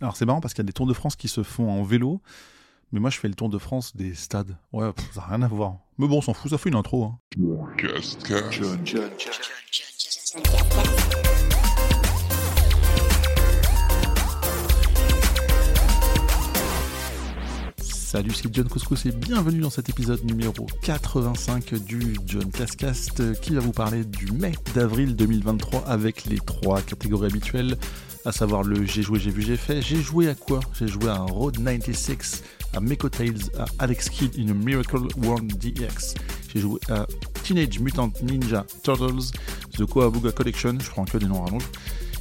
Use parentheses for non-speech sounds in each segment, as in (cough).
Alors c'est marrant parce qu'il y a des Tours de France qui se font en vélo, mais moi je fais le Tour de France des stades. Ouais, pff, ça n'a rien à voir. Mais bon, on s'en fout, ça fait une intro. Hein. Salut, c'est John Couscous et bienvenue dans cet épisode numéro 85 du John Cascast qui va vous parler du mai d'avril 2023 avec les trois catégories habituelles, à savoir le j'ai joué, j'ai vu, j'ai fait. J'ai joué à quoi? J'ai joué à Road 96, à Meko Tales, à Alex Kidd in a Miracle World DX. J'ai joué à Teenage Mutant Ninja Turtles, The Koabuga Collection, je prends que des noms rallonges.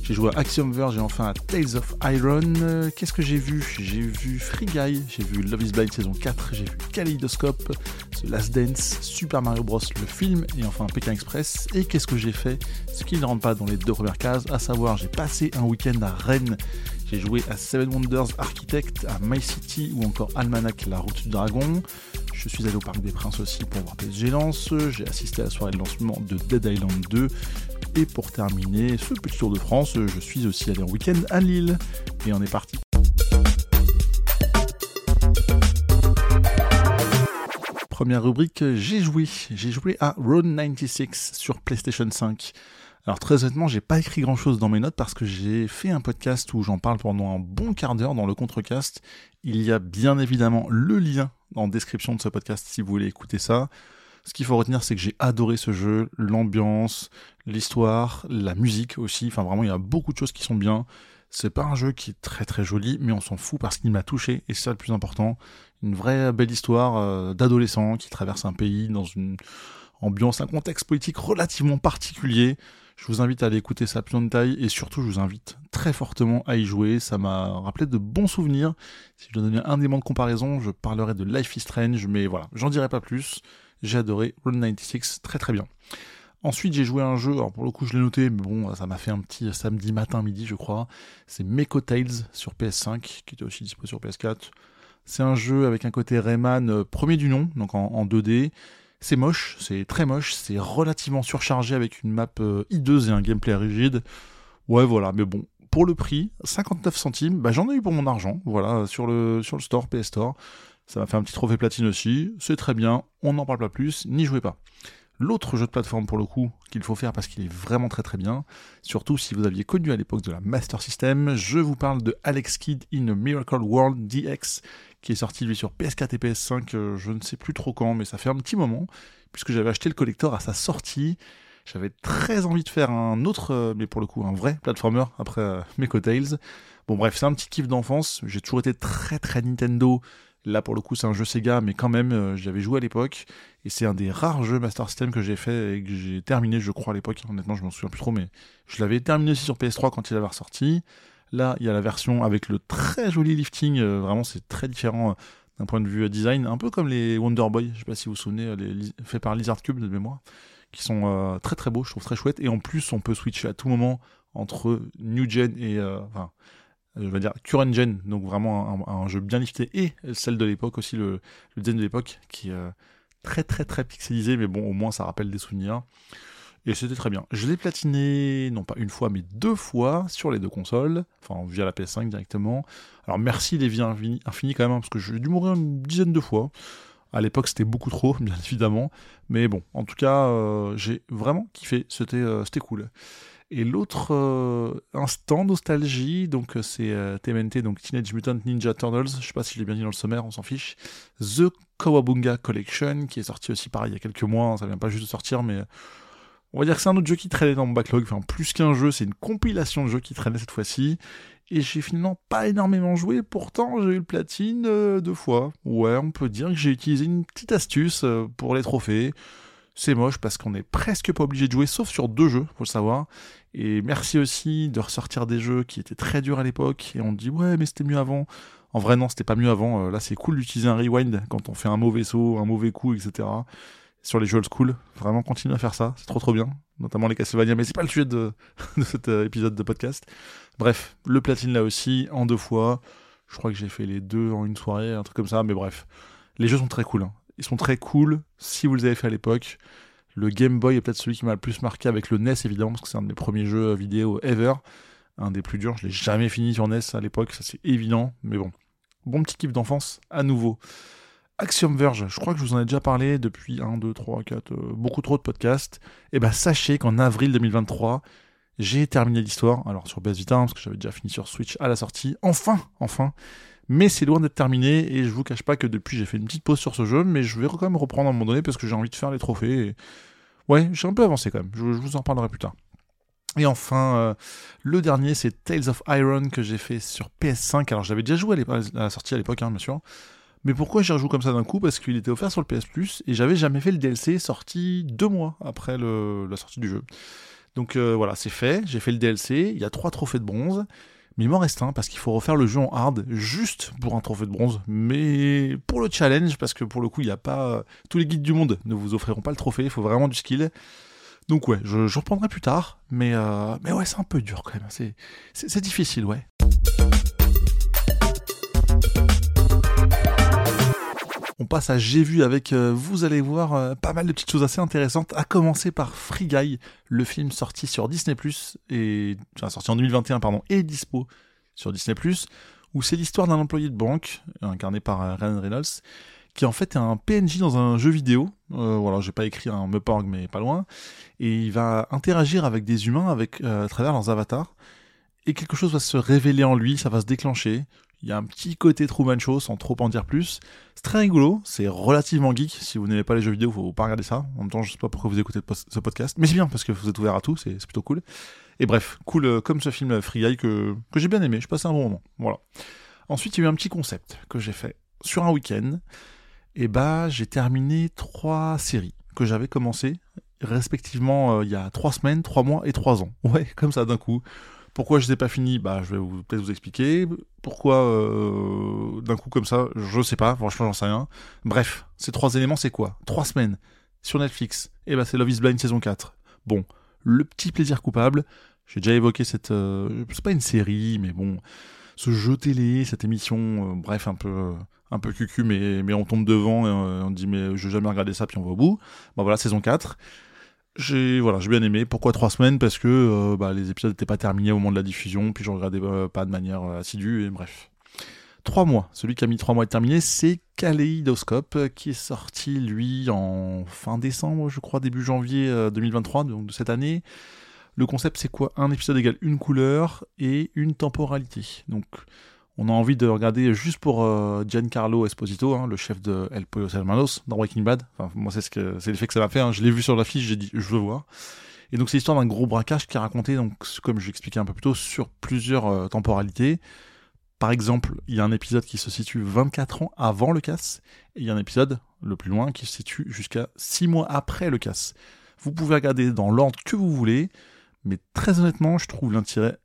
J'ai joué à Axiom Verge et enfin à Tales of Iron. Euh, Qu'est-ce que j'ai vu? J'ai vu Free Guy, j'ai vu Love is Blind saison 4, j'ai vu Kaleidoscope, The Last Dance, Super Mario Bros. le film et enfin Pékin Express. Et qu'est-ce que j'ai fait? Ce qui ne rentre pas dans les deux premières cases, à savoir j'ai passé un week-end à Rennes. J'ai joué à Seven Wonders Architect, à My City ou encore Almanac La Route du Dragon. Je suis allé au Parc des Princes aussi pour voir PSG Lance. J'ai assisté à la soirée de lancement de Dead Island 2. Et pour terminer ce petit tour de France, je suis aussi allé en week-end à Lille. Et on est parti. Première rubrique, j'ai joué. J'ai joué à Road 96 sur PlayStation 5. Alors très honnêtement, j'ai pas écrit grand chose dans mes notes parce que j'ai fait un podcast où j'en parle pendant un bon quart d'heure dans le contrecast. Il y a bien évidemment le lien en description de ce podcast si vous voulez écouter ça. Ce qu'il faut retenir, c'est que j'ai adoré ce jeu, l'ambiance, l'histoire, la musique aussi. Enfin, vraiment, il y a beaucoup de choses qui sont bien. C'est pas un jeu qui est très très joli, mais on s'en fout parce qu'il m'a touché et c'est ça le plus important. Une vraie belle histoire euh, d'adolescent qui traverse un pays dans une ambiance, un contexte politique relativement particulier. Je vous invite à aller écouter ça plus en détail et surtout je vous invite très fortement à y jouer. Ça m'a rappelé de bons souvenirs. Si je dois donner un élément de comparaison, je parlerai de Life is Strange, mais voilà, j'en dirai pas plus. J'ai adoré Road 96, très très bien. Ensuite, j'ai joué un jeu, alors pour le coup, je l'ai noté, mais bon, ça m'a fait un petit samedi matin, midi, je crois. C'est Meko Tales sur PS5, qui était aussi dispo sur PS4. C'est un jeu avec un côté Rayman euh, premier du nom, donc en 2D. C'est moche, c'est très moche, c'est relativement surchargé avec une map euh, hideuse et un gameplay rigide. Ouais, voilà, mais bon, pour le prix, 59 centimes, bah, j'en ai eu pour mon argent, voilà, sur le, sur le store, PS Store. Ça m'a fait un petit trophée platine aussi, c'est très bien, on n'en parle pas plus, n'y jouez pas. L'autre jeu de plateforme pour le coup qu'il faut faire parce qu'il est vraiment très très bien, surtout si vous aviez connu à l'époque de la Master System, je vous parle de Alex Kidd in a Miracle World DX qui est sorti lui sur PS4 et PS5, euh, je ne sais plus trop quand, mais ça fait un petit moment, puisque j'avais acheté le collector à sa sortie. J'avais très envie de faire un autre, euh, mais pour le coup un vrai platformer après euh, Meko Tales. Bon bref, c'est un petit kiff d'enfance. J'ai toujours été très très Nintendo. Là pour le coup c'est un jeu Sega, mais quand même euh, j'avais joué à l'époque et c'est un des rares jeux Master System que j'ai fait et que j'ai terminé, je crois à l'époque. Honnêtement, je m'en souviens plus trop, mais je l'avais terminé aussi sur PS3 quand il avait ressorti. Là, il y a la version avec le très joli lifting. euh, vraiment, c'est très différent euh, d'un point de vue euh, design, un peu comme les Wonder Boy. Je sais pas si vous vous souvenez, les faits par Lizard Cube de mémoire, qui sont très très beaux. Je trouve très chouettes. Et en plus, on peut switcher à tout moment entre New Gen et je vais dire current gen, donc vraiment un, jeu bien lifté, et celle de l'époque aussi, le, le design de l'époque, qui est euh, très très très pixelisé, mais bon, au moins ça rappelle des souvenirs. Et c'était très bien. Je l'ai platiné, non pas une fois, mais deux fois sur les deux consoles, enfin via la PS5 directement. Alors merci les vies infinies, quand même, hein, parce que j'ai dû mourir une dizaine de fois. À l'époque, c'était beaucoup trop, (laughs) bien évidemment. Mais bon, en tout cas, euh, j'ai vraiment kiffé. C'était euh, c'était cool. Et l'autre euh, instant nostalgie, donc euh, c'est euh, TMNT, donc Teenage Mutant Ninja Turtles, je sais pas si je l'ai bien dit dans le sommaire, on s'en fiche. The Kawabunga Collection, qui est sorti aussi pareil il y a quelques mois, hein, ça vient pas juste de sortir, mais on va dire que c'est un autre jeu qui traînait dans mon backlog, enfin plus qu'un jeu, c'est une compilation de jeux qui traînait cette fois-ci. Et j'ai finalement pas énormément joué, pourtant j'ai eu le platine euh, deux fois. Ouais, on peut dire que j'ai utilisé une petite astuce euh, pour les trophées. C'est moche parce qu'on est presque pas obligé de jouer, sauf sur deux jeux, faut le savoir. Et merci aussi de ressortir des jeux qui étaient très durs à l'époque. Et on dit ouais, mais c'était mieux avant. En vrai, non, c'était pas mieux avant. Euh, là, c'est cool d'utiliser un rewind quand on fait un mauvais saut, un mauvais coup, etc. Sur les jeux old school. Vraiment, continuez à faire ça. C'est trop trop bien. Notamment les Castlevania. Mais c'est pas le sujet de, (laughs) de cet euh, épisode de podcast. Bref, le platine là aussi, en deux fois. Je crois que j'ai fait les deux en une soirée, un truc comme ça. Mais bref, les jeux sont très cool. hein. Ils sont très cool si vous les avez fait à l'époque. Le Game Boy est peut-être celui qui m'a le plus marqué avec le NES évidemment parce que c'est un de mes premiers jeux vidéo ever. un des plus durs. Je l'ai jamais fini sur NES à l'époque, ça c'est évident, mais bon. Bon petit kiff d'enfance, à nouveau. Axiom Verge, je crois que je vous en ai déjà parlé depuis 1, 2, 3, 4, beaucoup trop de podcasts. Et eh ben sachez qu'en avril 2023, j'ai terminé l'histoire. Alors sur PS Vita, hein, parce que j'avais déjà fini sur Switch à la sortie. Enfin, enfin. Mais c'est loin d'être terminé et je vous cache pas que depuis j'ai fait une petite pause sur ce jeu, mais je vais quand même reprendre à un moment donné parce que j'ai envie de faire les trophées. Ouais, j'ai un peu avancé quand même. Je, vous en parlerai plus tard. Et enfin, euh, le dernier, c'est Tales of Iron que j'ai fait sur PS5. Alors j'avais déjà joué à, la sortie à l'époque, hein, bien sûr. Mais pourquoi j'y rejoue comme ça d'un coup? Parce qu'il était offert sur le PS Plus et j'avais jamais fait le DLC sorti deux mois après la sortie du jeu. Donc euh, voilà, c'est fait, j'ai fait le DLC, il y a trois trophées de bronze, mais il m'en reste un parce qu'il faut refaire le jeu en hard juste pour un trophée de bronze, mais pour le challenge, parce que pour le coup, il n'y a pas... Tous les guides du monde ne vous offriront pas le trophée, il faut vraiment du skill. Donc ouais, je, reprendrai plus tard, mais, euh, mais ouais, c'est un peu dur quand même, c'est difficile, ouais. Passe à J'ai vu avec, euh, vous allez voir, euh, pas mal de petites choses assez intéressantes, à commencer par Free Guy, le film sorti sur Disney+, et, enfin, sorti en 2021, pardon, et dispo sur Disney+, où c'est l'histoire d'un employé de banque, incarné par euh, Ryan Reynolds, qui en fait est un PNJ dans un jeu vidéo, euh, voilà, j'ai pas écrit un Meporg, mais pas loin, et il va interagir avec des humains avec, à travers leurs avatars, et quelque chose va se révéler en lui, ça va se déclencher, il y a un petit côté Truman Show sans trop en dire plus. C'est très rigolo, c'est relativement geek. Si vous n'aimez pas les jeux vidéo, faut pas regarder ça. En même temps, je sais pas pourquoi vous écoutez ce podcast, mais c'est bien parce que vous êtes ouvert à tout, c'est plutôt cool. Et bref, cool euh, comme ce film Free Guy que, j'ai bien aimé, je passé un bon moment. Voilà. Ensuite, il y a eu un petit concept que j'ai fait sur un week-end. Et bah, j'ai terminé trois séries que j'avais commencé respectivement euh, il y a trois semaines, trois mois et trois ans. Ouais, comme ça d'un coup. Pourquoi je ne pas finis? Bah, je vais peut-être vous expliquer. Pourquoi euh, d'un coup comme ça Je sais pas. Franchement, j'en sais rien. Bref, ces trois éléments, c'est quoi? Trois semaines sur Netflix. Et eh bah, c'est Love Is Blind saison 4. Bon, le petit plaisir coupable. J'ai déjà évoqué cette. Euh, c'est pas une série, mais bon, ce jeu télé, cette émission, euh, bref, un peu. un peu cucu, mais, mais on tombe devant et on dit mais je vais jamais regarder ça, puis on va au bout. Bah voilà, saison 4 j'ai voilà, j'ai bien aimé. Pourquoi trois semaines? Parce que euh, bah, les épisodes n'étaient pas terminés au moment de la diffusion, puis je regardais euh, pas de manière euh, assidue, et bref. Trois mois. Celui qui a mis trois mois à terminer, c'est Kaleidoscope, qui est sorti, lui, en fin décembre, je crois, début janvier 2023, donc de cette année. Le concept, c'est quoi? Un épisode égale une couleur et une temporalité. Donc, on a envie de regarder juste pour euh, Giancarlo Esposito, hein, le chef de El Pollo Hermanos dans Breaking Bad. Enfin, moi, c'est l'effet que ça m'a fait. Hein. Je l'ai vu sur l'affiche, j'ai dit, je veux voir. Et donc, c'est l'histoire d'un gros braquage qui est raconté, comme je l'expliquais un peu plus tôt, sur plusieurs euh, temporalités. Par exemple, il y a un épisode qui se situe 24 ans avant le casse, et il y a un épisode, le plus loin, qui se situe jusqu'à 6 mois après le casse. Vous pouvez regarder dans l'ordre que vous voulez, mais très honnêtement, je trouve l'intérêt,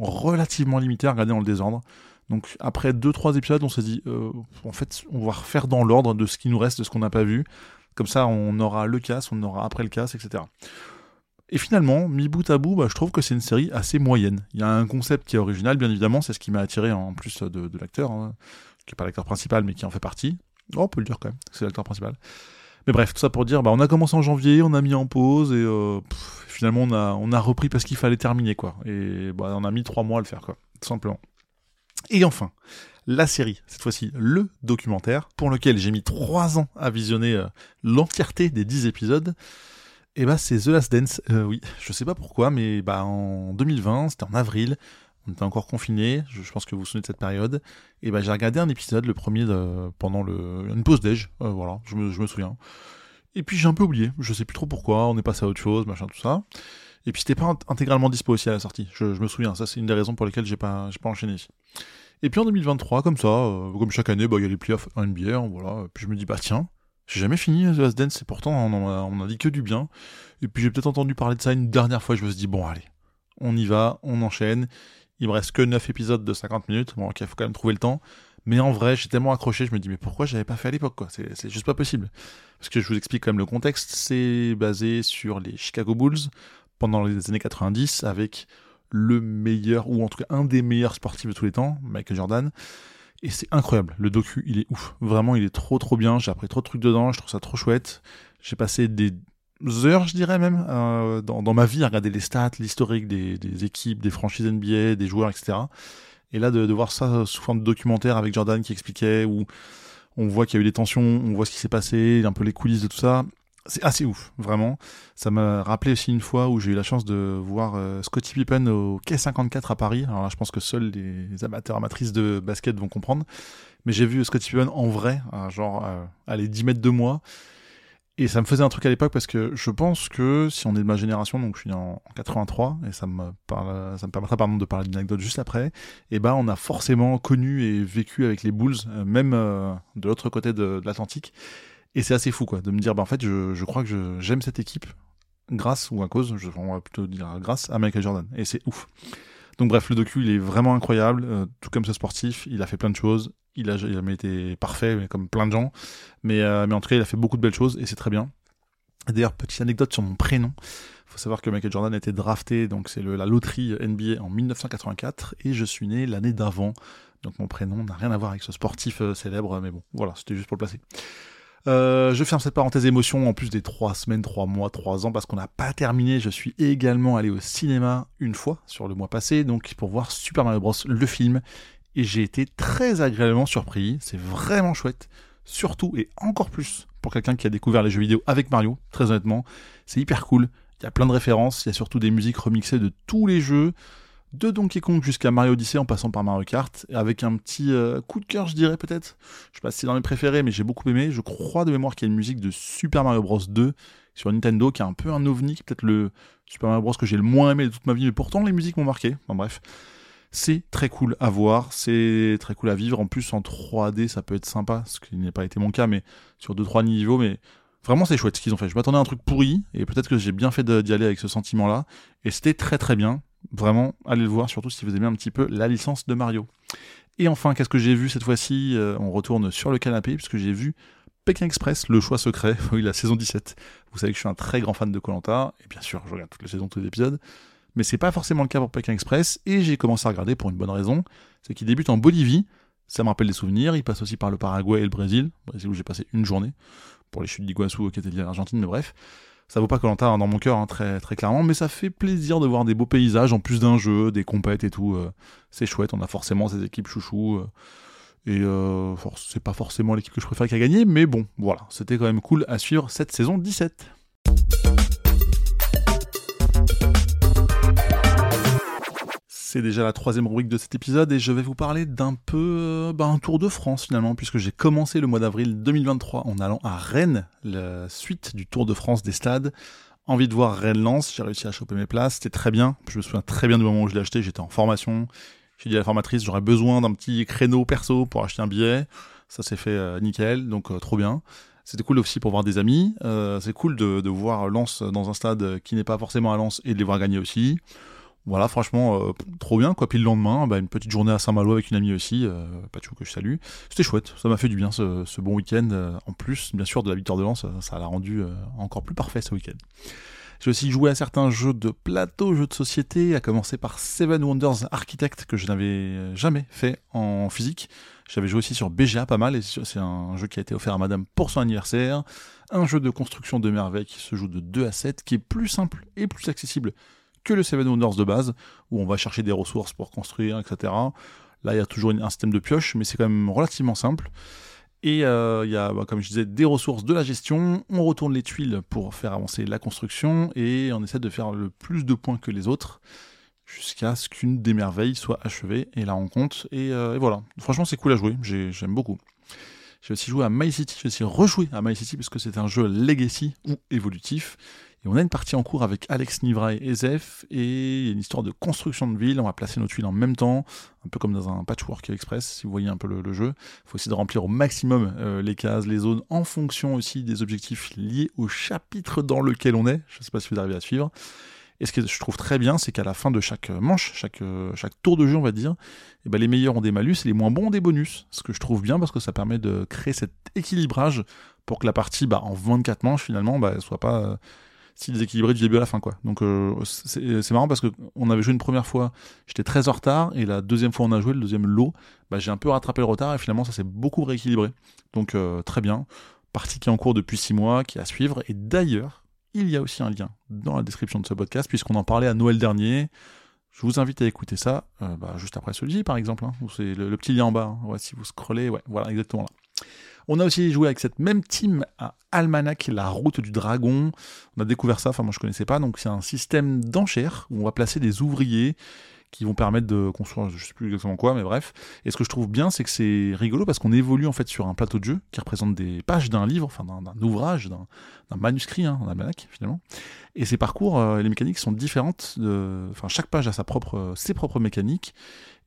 relativement limité à regarder dans le désordre. Donc après 2-3 épisodes, on s'est dit, euh, en fait, on va refaire dans l'ordre de ce qui nous reste, de ce qu'on n'a pas vu. Comme ça, on aura le casse, on aura après le casse, etc. Et finalement, mi bout à bout, bah, je trouve que c'est une série assez moyenne. Il y a un concept qui est original, bien évidemment, c'est ce qui m'a attiré en plus de, l'acteur, hein, qui n'est pas l'acteur principal, mais qui en fait partie. Oh, on peut le dire quand même, c'est l'acteur principal. Mais bref, tout ça pour dire, bah, on a commencé en janvier, on a mis en pause, et euh, finalement, on a, on a repris parce qu'il fallait terminer, quoi. Et bah, on a mis trois mois à le faire, quoi, tout simplement. Et enfin, la série, cette fois-ci le documentaire, pour lequel j'ai mis 3 ans à visionner euh, l'entièreté des 10 épisodes, et eh bah c'est The Last Dance, euh, oui, je sais pas pourquoi, mais bah en 2020, c'était en avril, on était encore confinés, je, pense que vous vous souvenez de cette période, et bah j'ai regardé un épisode, le premier pendant une pause déj, euh, voilà, je me, je me souviens. Et puis j'ai un peu oublié, je sais plus trop pourquoi, on est passé à autre chose, machin, tout ça. Et puis c'était pas intégralement dispo aussi à la sortie. Je, me souviens, ça c'est une des raisons pour lesquelles j'ai pas, pas enchaîné. Et puis en 2023, comme ça, euh, comme chaque année, bah, il y a les playoffs NBA, voilà. Puis je me dis, bah tiens, j'ai jamais fini The Last Dance, et pourtant on en, a, dit que du bien. Et puis j'ai peut-être entendu parler de ça une dernière fois, je me suis dit, bon allez, on y va, on enchaîne. Il me reste que 9 épisodes de 50 minutes, bon ok, faut quand même trouver le temps. Mais en vrai, j'ai tellement accroché, je me dis, mais pourquoi j'avais pas fait à l'époque, quoi? C'est juste pas possible. Parce que je vous explique quand même le contexte, c'est basé sur les Chicago Bulls, pendant les années 90 avec le meilleur, ou en tout cas un des meilleurs sportifs de tous les temps, Michael Jordan. Et c'est incroyable, le docu, il est ouf. Vraiment, il est trop trop bien. J'ai appris trop de trucs dedans, je trouve ça trop chouette. J'ai passé des heures, je dirais même, euh, dans, ma vie, à regarder les stats, l'historique des, des, équipes, des franchises NBA, des joueurs, etc. Et là, de, de, voir ça sous forme de documentaire avec Jordan qui expliquait, où on voit qu'il y a eu des tensions, on voit ce qui s'est passé, un peu les coulisses de tout ça. C'est assez ouf, vraiment. Ça m'a rappelé aussi une fois où j'ai eu la chance de voir euh, Scottie Pippen au Quai 54 à Paris. Alors là, je pense que seuls les amateurs amatrices de basket vont comprendre. Mais j'ai vu Scottie Pippen en vrai, genre, euh, allez, 10 mètres de moi. Et ça me faisait un truc à l'époque parce que je pense que si on est de ma génération, donc je suis en, 83, et ça me, parle, ça me permettra de parler d'une anecdote juste après, et eh ben on a forcément connu et vécu avec les Bulls, euh, même euh, de l'autre côté de, l'Atlantique. Et c'est assez fou quoi, de me dire, bah en fait je, je crois que j'aime cette équipe grâce ou à cause, je, on va plutôt dire grâce à Michael Jordan. Et c'est ouf. Donc bref, le docu il est vraiment incroyable, euh, tout comme ce sportif, il a fait plein de choses, il a, jamais été parfait, comme plein de gens. Mais, euh, mais en tout cas, il a fait beaucoup de belles choses et c'est très bien. D'ailleurs, petite anecdote sur mon prénom. Il faut savoir que Michael Jordan a été drafté, donc c'est la loterie NBA en 1984 et je suis né l'année d'avant. Donc mon prénom n'a rien à voir avec ce sportif euh, célèbre, mais bon, voilà, c'était juste pour le placer. Euh, je ferme cette parenthèse émotion en plus des trois semaines, trois mois, trois ans parce qu'on n'a pas terminé. Je suis également allé au cinéma une fois sur le mois passé, donc pour voir Super Mario Bros. le film et j'ai été très agréablement surpris. C'est vraiment chouette. Surtout et encore plus pour quelqu'un qui a découvert les jeux vidéo avec Mario, très honnêtement. C'est hyper cool. Il y a plein de références, il y a surtout des musiques remixées de tous les jeux, de Donkey Kong jusqu'à Mario Odyssey en passant par Mario Kart, avec un petit euh, coup de cœur, je dirais peut-être. Je sais pas si c'est dans mes préférés, mais j'ai beaucoup aimé. Je crois de mémoire qu'il y a une musique de Super Mario Bros 2 sur Nintendo qui est un peu un ovni, peut-être le Super Mario Bros que j'ai le moins aimé de toute ma vie, mais pourtant les musiques m'ont marqué. Enfin bref. C'est très cool à voir, c'est très cool à vivre. En plus, en 3D, ça peut être sympa, ce qui n'a pas été mon cas, mais sur 2-3 niveaux. Mais vraiment, c'est chouette ce qu'ils ont fait. Je m'attendais à un truc pourri, et peut-être que j'ai bien fait d'y aller avec ce sentiment-là. Et c'était très très bien. Vraiment, allez le voir, surtout si vous aimez un petit peu la licence de Mario. Et enfin, qu'est-ce que j'ai vu cette fois-ci euh, On retourne sur le canapé, puisque j'ai vu Pékin Express, le choix secret, (laughs) la saison 17. Vous savez que je suis un très grand fan de Colanta, et bien sûr, je regarde toutes les saisons, tous les épisodes. Mais c'est pas forcément le cas pour Pékin Express, et j'ai commencé à regarder pour une bonne raison, c'est qu'il débute en Bolivie, ça me rappelle des souvenirs, il passe aussi par le Paraguay et le Brésil, Brésil où j'ai passé une journée, pour les chutes d'Iguassou qui étaient liées à l'Argentine, mais bref, ça vaut pas Colanta hein, dans mon cœur, hein, très, très clairement, mais ça fait plaisir de voir des beaux paysages, en plus d'un jeu, des compètes et tout, euh, c'est chouette, on a forcément ces équipes chouchou, euh, et euh, c'est pas forcément l'équipe que je préfère qui a gagné, mais bon, voilà, c'était quand même cool à suivre cette saison 17. C'est déjà la troisième rubrique de cet épisode et je vais vous parler d'un peu euh, bah, un tour de France finalement puisque j'ai commencé le mois d'avril 2023 en allant à Rennes, la suite du Tour de France des stades. Envie de voir Rennes-Lens, j'ai réussi à choper mes places, c'était très bien. Je me souviens très bien du moment où je l'ai acheté, j'étais en formation. J'ai dit à la formatrice, j'aurais besoin d'un petit créneau perso pour acheter un billet. Ça s'est fait euh, nickel, donc euh, trop bien. C'était cool aussi pour voir des amis. c'est cool de, voir Lens dans un stade qui n'est pas forcément à Lens et de les voir gagner aussi voilà, franchement, euh, trop bien, quoi. Puis le lendemain, bah, une petite journée à Saint-Malo avec une amie aussi, euh, que je salue. C'était chouette, ça m'a fait du bien ce, bon week-end. Euh, en plus, bien sûr, de la victoire de Lens, ça l'a rendu encore plus parfait ce week-end. J'ai aussi joué à certains jeux de plateau, jeux de société, à commencer par Seven Wonders Architect que je n'avais jamais fait en physique. J'avais joué aussi sur BGA pas mal, et c'est un jeu qui a été offert à madame pour son anniversaire. Un jeu de construction de merveilles qui se joue de 2 à 7, qui est plus simple et plus accessible que le Seven Wonders de base, où on va chercher des ressources pour construire, etc. Là, il y a toujours un système de pioche, mais c'est quand même relativement simple. Et euh, il y a, bah, comme je disais, des ressources de la gestion. On retourne les tuiles pour faire avancer la construction et on essaie de faire le plus de points que les autres jusqu'à ce qu'une des merveilles soit achevée. Et là, on compte. Et, et voilà. Franchement, c'est cool à jouer. J'aime beaucoup. J'ai aussi joué à My City. J'ai aussi rejoué à My City parce que c'est un jeu legacy ou évolutif. Et on a une partie en cours avec Alex Nivra et Ezef, et une histoire de construction de ville. On va placer nos tuiles en même temps, un peu comme dans un patchwork express, si vous voyez un peu le, jeu. Il faut essayer de remplir au maximum euh, les cases, les zones, en fonction aussi des objectifs liés au chapitre dans lequel on est. Je ne sais pas si vous arrivez à suivre. Et ce que je trouve très bien, c'est qu'à la fin de chaque manche, chaque, euh, chaque tour de jeu, on va dire, eh ben les meilleurs ont des malus et les moins bons ont des bonus. Ce que je trouve bien parce que ça permet de créer cet équilibrage pour que la partie, bah, en 24 manches, finalement, bah, soit pas euh, si déséquilibré du début à la fin quoi. Donc euh, c'est marrant parce que on avait joué une première fois, j'étais très en retard et la deuxième fois on a joué le deuxième lot, bah, j'ai un peu rattrapé le retard et finalement ça s'est beaucoup rééquilibré. Donc euh, très bien, partie qui est en cours depuis 6 mois, qui est à suivre et d'ailleurs il y a aussi un lien dans la description de ce podcast, puisqu'on en parlait à Noël dernier. Je vous invite à écouter ça, euh, bah, juste après celui-ci par exemple, hein, c'est le, petit lien en bas, hein. si vous scrollez, voilà, exactement là. On a aussi joué avec cette même team à Almanac, la route du dragon. On a découvert ça, enfin moi je connaissais pas, donc c'est un système d'enchères où on va placer des ouvriers qui vont permettre de construire, je sais plus exactement quoi, mais bref. Et ce que je trouve bien, c'est que c'est rigolo parce qu'on évolue en fait sur un plateau de jeu qui représente des pages d'un livre, enfin d'un ouvrage, d'un manuscrit, hein, un almanach finalement. Et ces parcours, euh, les mécaniques sont différentes. Enfin, chaque page a sa propre, euh, ses propres mécaniques.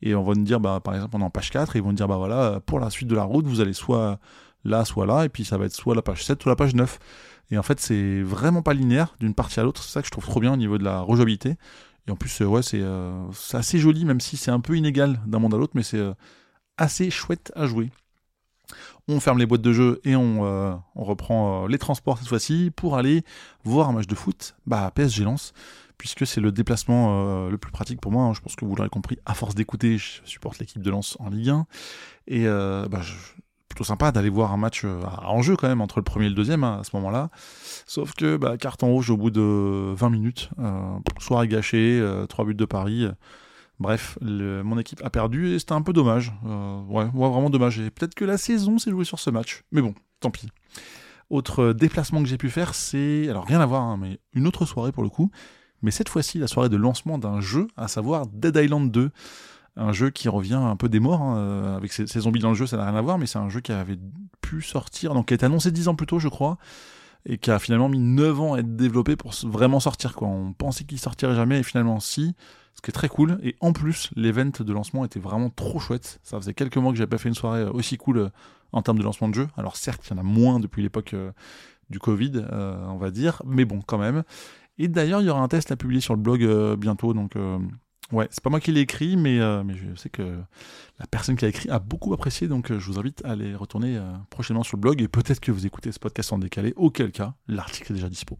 Et on va nous dire, bah, par exemple, on est en page 4, et ils vont nous dire, bah voilà, pour la suite de la route, vous allez soit là, soit là, et puis ça va être soit la page 7, soit la page 9. Et en fait, c'est vraiment pas linéaire d'une partie à l'autre. C'est ça que je trouve trop bien au niveau de la rejouabilité. Et en plus, euh, ouais, euh, c'est assez joli, même si c'est un peu inégal d'un monde à l'autre, mais c'est euh, assez chouette à jouer. On ferme les boîtes de jeu et on, reprend les transports cette fois-ci pour aller voir un match de foot. Bah, PSG lance, puisque c'est le déplacement le plus pratique pour moi. Hein. Je pense que vous l'aurez compris, à force d'écouter, je supporte l'équipe de Lens en Ligue 1. Et bah, je, plutôt sympa d'aller voir un match euh, en jeu quand même entre le premier et le deuxième hein, à ce moment-là. Sauf que bah, carton rouge au bout de 20 minutes, euh, soirée gâchée, euh, 3 buts de Paris. Bref, mon équipe a perdu et c'était un peu dommage. Euh, ouais, vraiment dommage. Et peut-être que la saison s'est jouée sur ce match. Mais bon, tant pis. Autre déplacement que j'ai pu faire, c'est. Alors rien à voir, hein, mais une autre soirée pour le coup. Mais cette fois-ci, la soirée de lancement d'un jeu, à savoir Dead Island 2 un jeu qui revient un peu des morts, hein, euh, avec ces, zombies dans le jeu, ça n'a rien à voir, mais c'est un jeu qui avait pu sortir, donc qui a été annoncé 10 ans plus tôt, je crois, et qui a finalement mis 9 ans à être développé pour vraiment sortir, quoi. On pensait qu'il sortirait jamais, et finalement si, ce qui est très cool, et en plus, l'event de lancement était vraiment trop chouette. Ça faisait quelques mois que j'avais pas fait une soirée aussi cool euh, en termes de lancement de jeu, alors certes, il y en a moins depuis l'époque euh, du Covid, on va dire, mais bon, quand même. Et d'ailleurs, il y aura un test à publier sur le blog bientôt, donc Ouais, c'est pas moi qui l'ai écrit, mais, euh, mais je sais que la personne qui a écrit a beaucoup apprécié, donc euh, je vous invite à aller retourner euh, prochainement sur le blog et peut-être que vous écoutez ce podcast en décalé, auquel cas l'article est déjà dispo.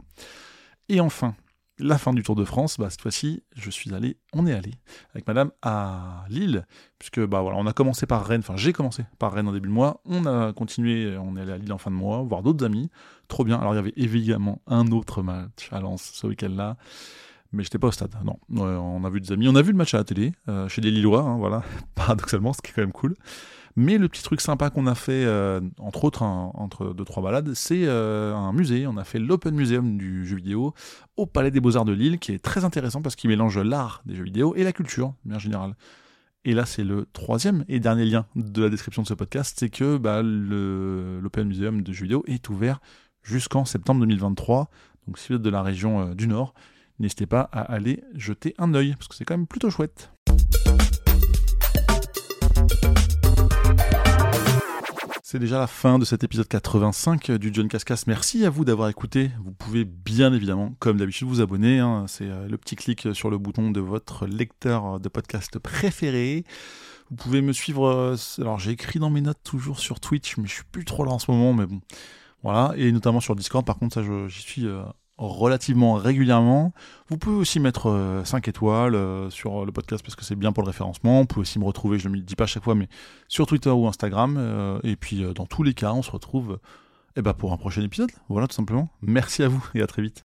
Et enfin, la fin du Tour de France, bah, cette fois-ci, je suis allé, on est allé avec madame à Lille, puisque bah voilà, on a commencé par Rennes, enfin j'ai commencé par Rennes en début de mois, on a continué, on est allé à Lille en fin de mois, voir d'autres amis, trop bien. Alors il y avait évidemment un autre match à Lens ce week-end-là mais j'étais pas au stade. Non, on a vu des amis, on a vu le match à la télé euh, chez des Lillois, hein, voilà, (laughs) paradoxalement, ce qui est quand même cool. Mais le petit truc sympa qu'on a fait, euh, entre autres, entre deux trois balades, c'est euh, un musée. On a fait l'Open Museum du jeu vidéo au Palais des Beaux Arts de Lille, qui est très intéressant parce qu'il mélange l'art des jeux vidéo et la culture, bien générale. Et là, c'est le troisième et dernier lien de la description de ce podcast, c'est que bah, l'Open Museum de jeux vidéo est ouvert jusqu'en septembre 2023. Donc si vous êtes de la région du Nord, n'hésitez pas à aller jeter un œil, parce que c'est quand même plutôt chouette. C'est déjà la fin de cet épisode 85 du John Cascas. Merci à vous d'avoir écouté. Vous pouvez bien évidemment, comme d'habitude, vous abonner. Hein. C'est euh, le petit clic sur le bouton de votre lecteur de podcast préféré. Vous pouvez me suivre. Euh, alors j'ai écrit dans mes notes toujours sur Twitch, mais je suis plus trop là en ce moment. Mais bon, voilà. Et notamment sur Discord. Par contre, ça, j'y suis euh, relativement régulièrement. Vous pouvez aussi mettre 5 euh, étoiles euh, sur le podcast parce que c'est bien pour le référencement. Vous pouvez aussi me retrouver, je ne le dis pas à chaque fois, mais sur Twitter ou Instagram. Euh, et puis dans tous les cas, on se retrouve eh ben, pour un prochain épisode. Voilà, tout simplement. Merci à vous et à très vite.